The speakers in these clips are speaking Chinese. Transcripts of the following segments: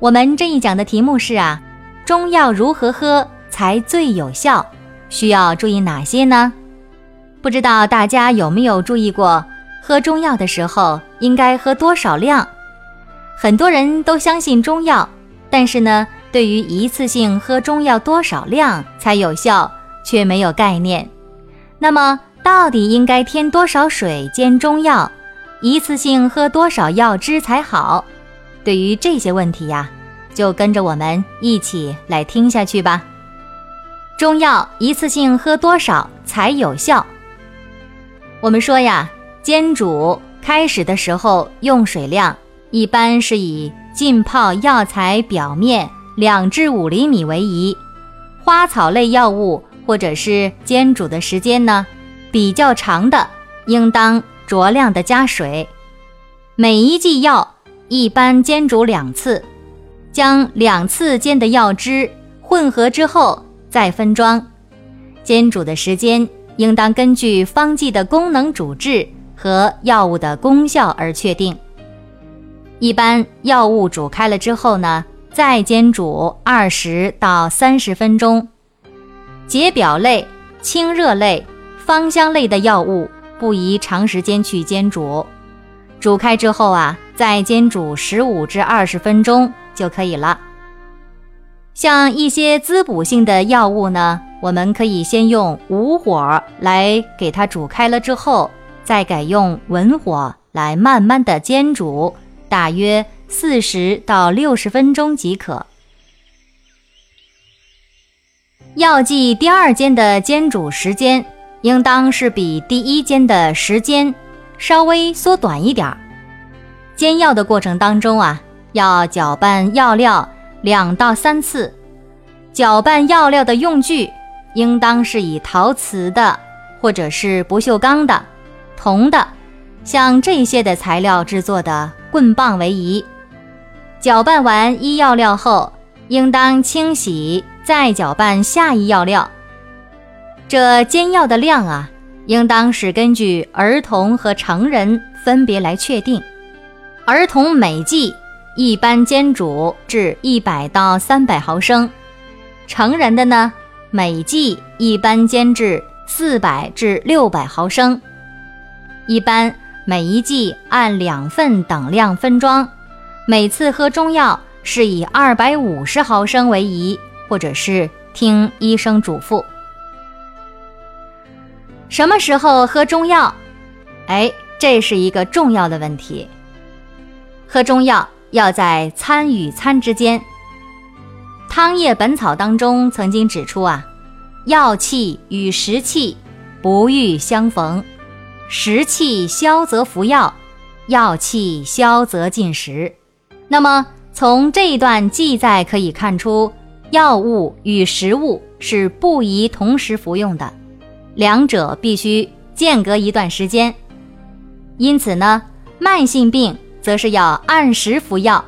我们这一讲的题目是啊，中药如何喝才最有效？需要注意哪些呢？不知道大家有没有注意过，喝中药的时候应该喝多少量？很多人都相信中药，但是呢，对于一次性喝中药多少量才有效，却没有概念。那么，到底应该添多少水煎中药？一次性喝多少药汁才好？对于这些问题呀，就跟着我们一起来听下去吧。中药一次性喝多少才有效？我们说呀，煎煮开始的时候用水量一般是以浸泡药材表面两至五厘米为宜。花草类药物或者是煎煮的时间呢比较长的，应当酌量的加水。每一剂药。一般煎煮两次，将两次煎的药汁混合之后再分装。煎煮的时间应当根据方剂的功能主治和药物的功效而确定。一般药物煮开了之后呢，再煎煮二十到三十分钟。解表类、清热类、芳香类的药物不宜长时间去煎煮。煮开之后啊，再煎煮十五至二十分钟就可以了。像一些滋补性的药物呢，我们可以先用武火来给它煮开了之后，再改用文火来慢慢的煎煮，大约四十到六十分钟即可。药剂第二煎的煎煮时间，应当是比第一煎的时间。稍微缩短一点儿。煎药的过程当中啊，要搅拌药料两到三次。搅拌药料的用具应当是以陶瓷的，或者是不锈钢的、铜的，像这些的材料制作的棍棒为宜。搅拌完一药料后，应当清洗，再搅拌下一药料。这煎药的量啊。应当是根据儿童和成人分别来确定。儿童每剂一般煎煮至一百到三百毫升，成人的呢每剂一般煎至四百至六百毫升。一般每一剂按两份等量分装，每次喝中药是以二百五十毫升为宜，或者是听医生嘱咐。什么时候喝中药？哎，这是一个重要的问题。喝中药要在餐与餐之间。《汤液本草》当中曾经指出啊，药气与食气不欲相逢，食气消则服药，药气消则进食。那么从这一段记载可以看出，药物与食物是不宜同时服用的。两者必须间隔一段时间，因此呢，慢性病则是要按时服药。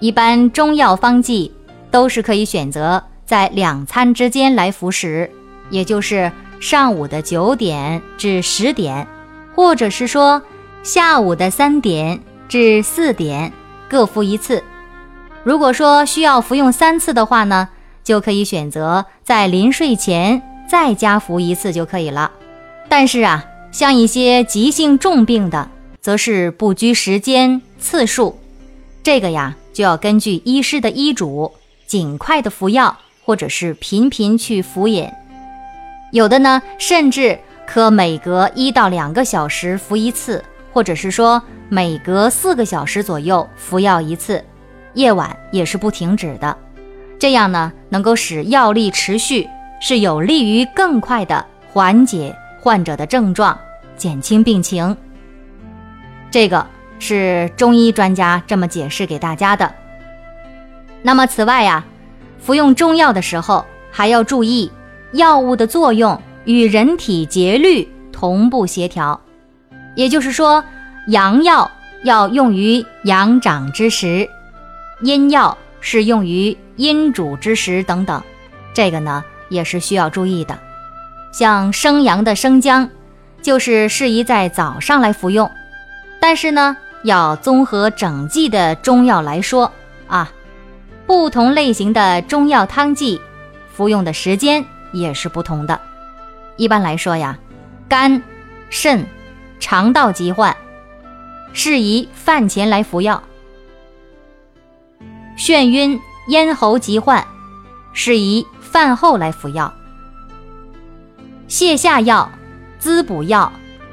一般中药方剂都是可以选择在两餐之间来服食，也就是上午的九点至十点，或者是说下午的三点至四点各服一次。如果说需要服用三次的话呢，就可以选择在临睡前。再加服一次就可以了，但是啊，像一些急性重病的，则是不拘时间次数，这个呀就要根据医师的医嘱，尽快的服药，或者是频频去服饮。有的呢，甚至可每隔一到两个小时服一次，或者是说每隔四个小时左右服药一次，夜晚也是不停止的，这样呢，能够使药力持续。是有利于更快的缓解患者的症状，减轻病情。这个是中医专家这么解释给大家的。那么此外呀，服用中药的时候还要注意药物的作用与人体节律同步协调，也就是说，阳药要用于阳长之时，阴药是用于阴主之时等等，这个呢也是需要注意的。像生阳的生姜，就是适宜在早上来服用，但是呢，要综合整剂的中药来说啊，不同类型的中药汤剂，服用的时间也是不同的。一般来说呀，肝、肾、肠道疾患，适宜饭前来服药；眩晕、咽喉疾患，适宜饭后来服药。泻下药、滋补药、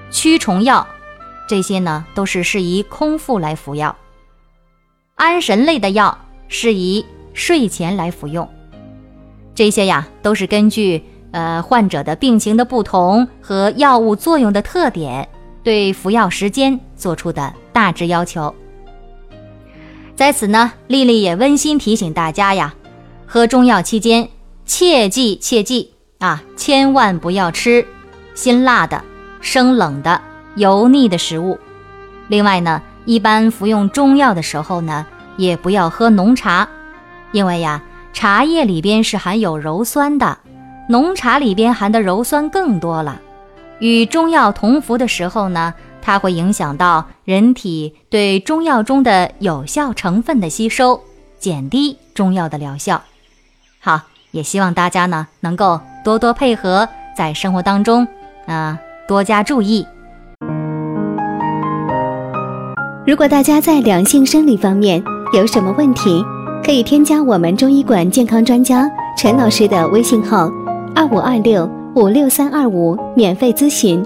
驱虫药，这些呢都是适宜空腹来服药。安神类的药适宜睡前来服用。这些呀都是根据呃患者的病情的不同和药物作用的特点，对服药时间做出的大致要求。在此呢，丽丽也温馨提醒大家呀，喝中药期间切记切记。啊，千万不要吃辛辣的、生冷的、油腻的食物。另外呢，一般服用中药的时候呢，也不要喝浓茶，因为呀，茶叶里边是含有鞣酸的，浓茶里边含的鞣酸更多了。与中药同服的时候呢，它会影响到人体对中药中的有效成分的吸收，减低中药的疗效。好。也希望大家呢能够多多配合，在生活当中啊多加注意。如果大家在两性生理方面有什么问题，可以添加我们中医馆健康专家陈老师的微信号：二五二六五六三二五，免费咨询。